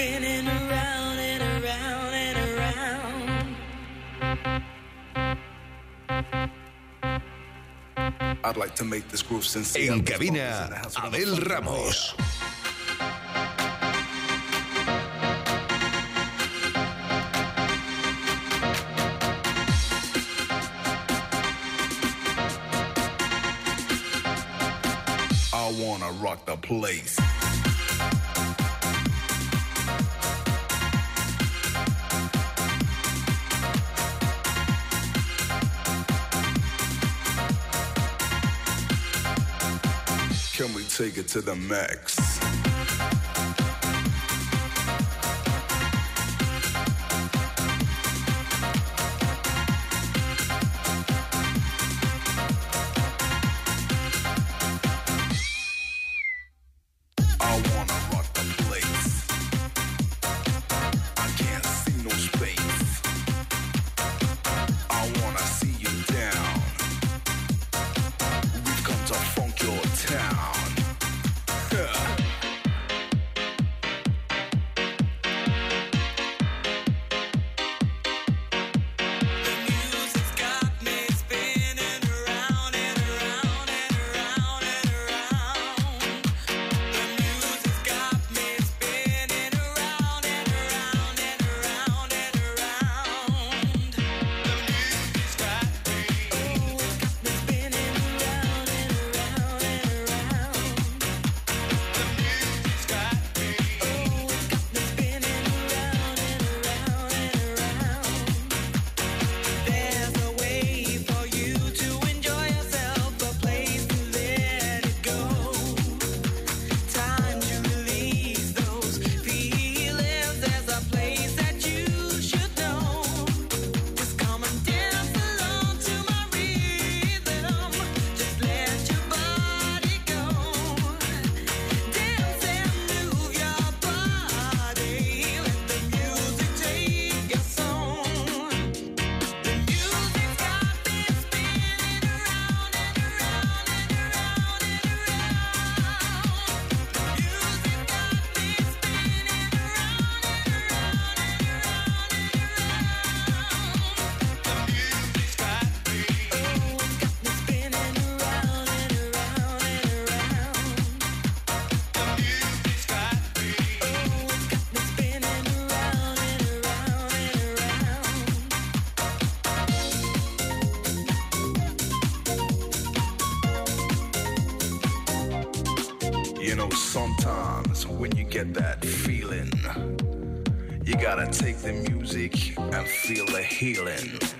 spinning around and around and around. I'd like to make this groove En cabina, Abel Ramos. to the max. You know, sometimes when you get that feeling, you gotta take the music and feel the healing.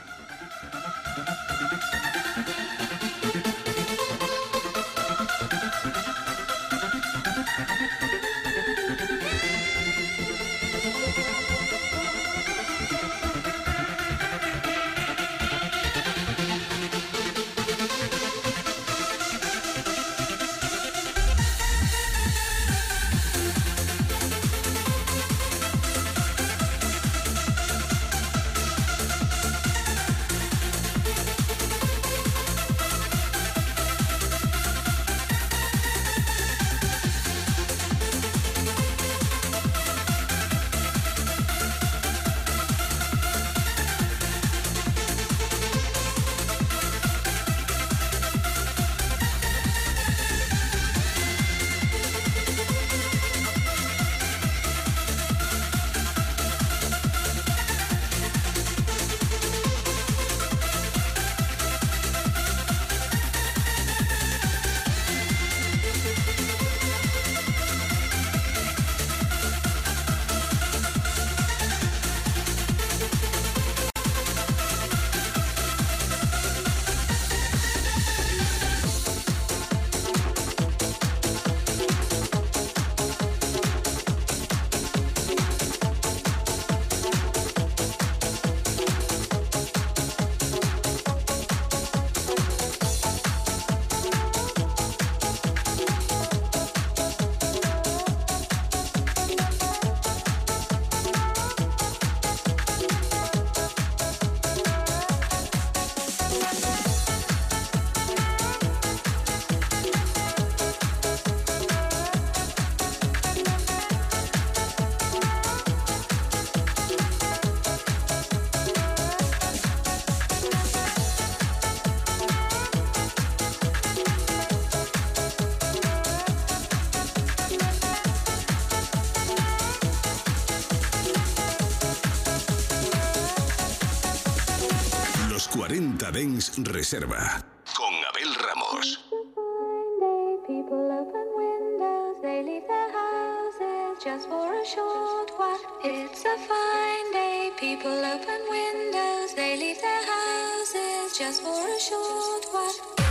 Reserva. Con Abel Ramos. Just for a short while, it's a fine day. People open windows, they leave their houses just for a short while.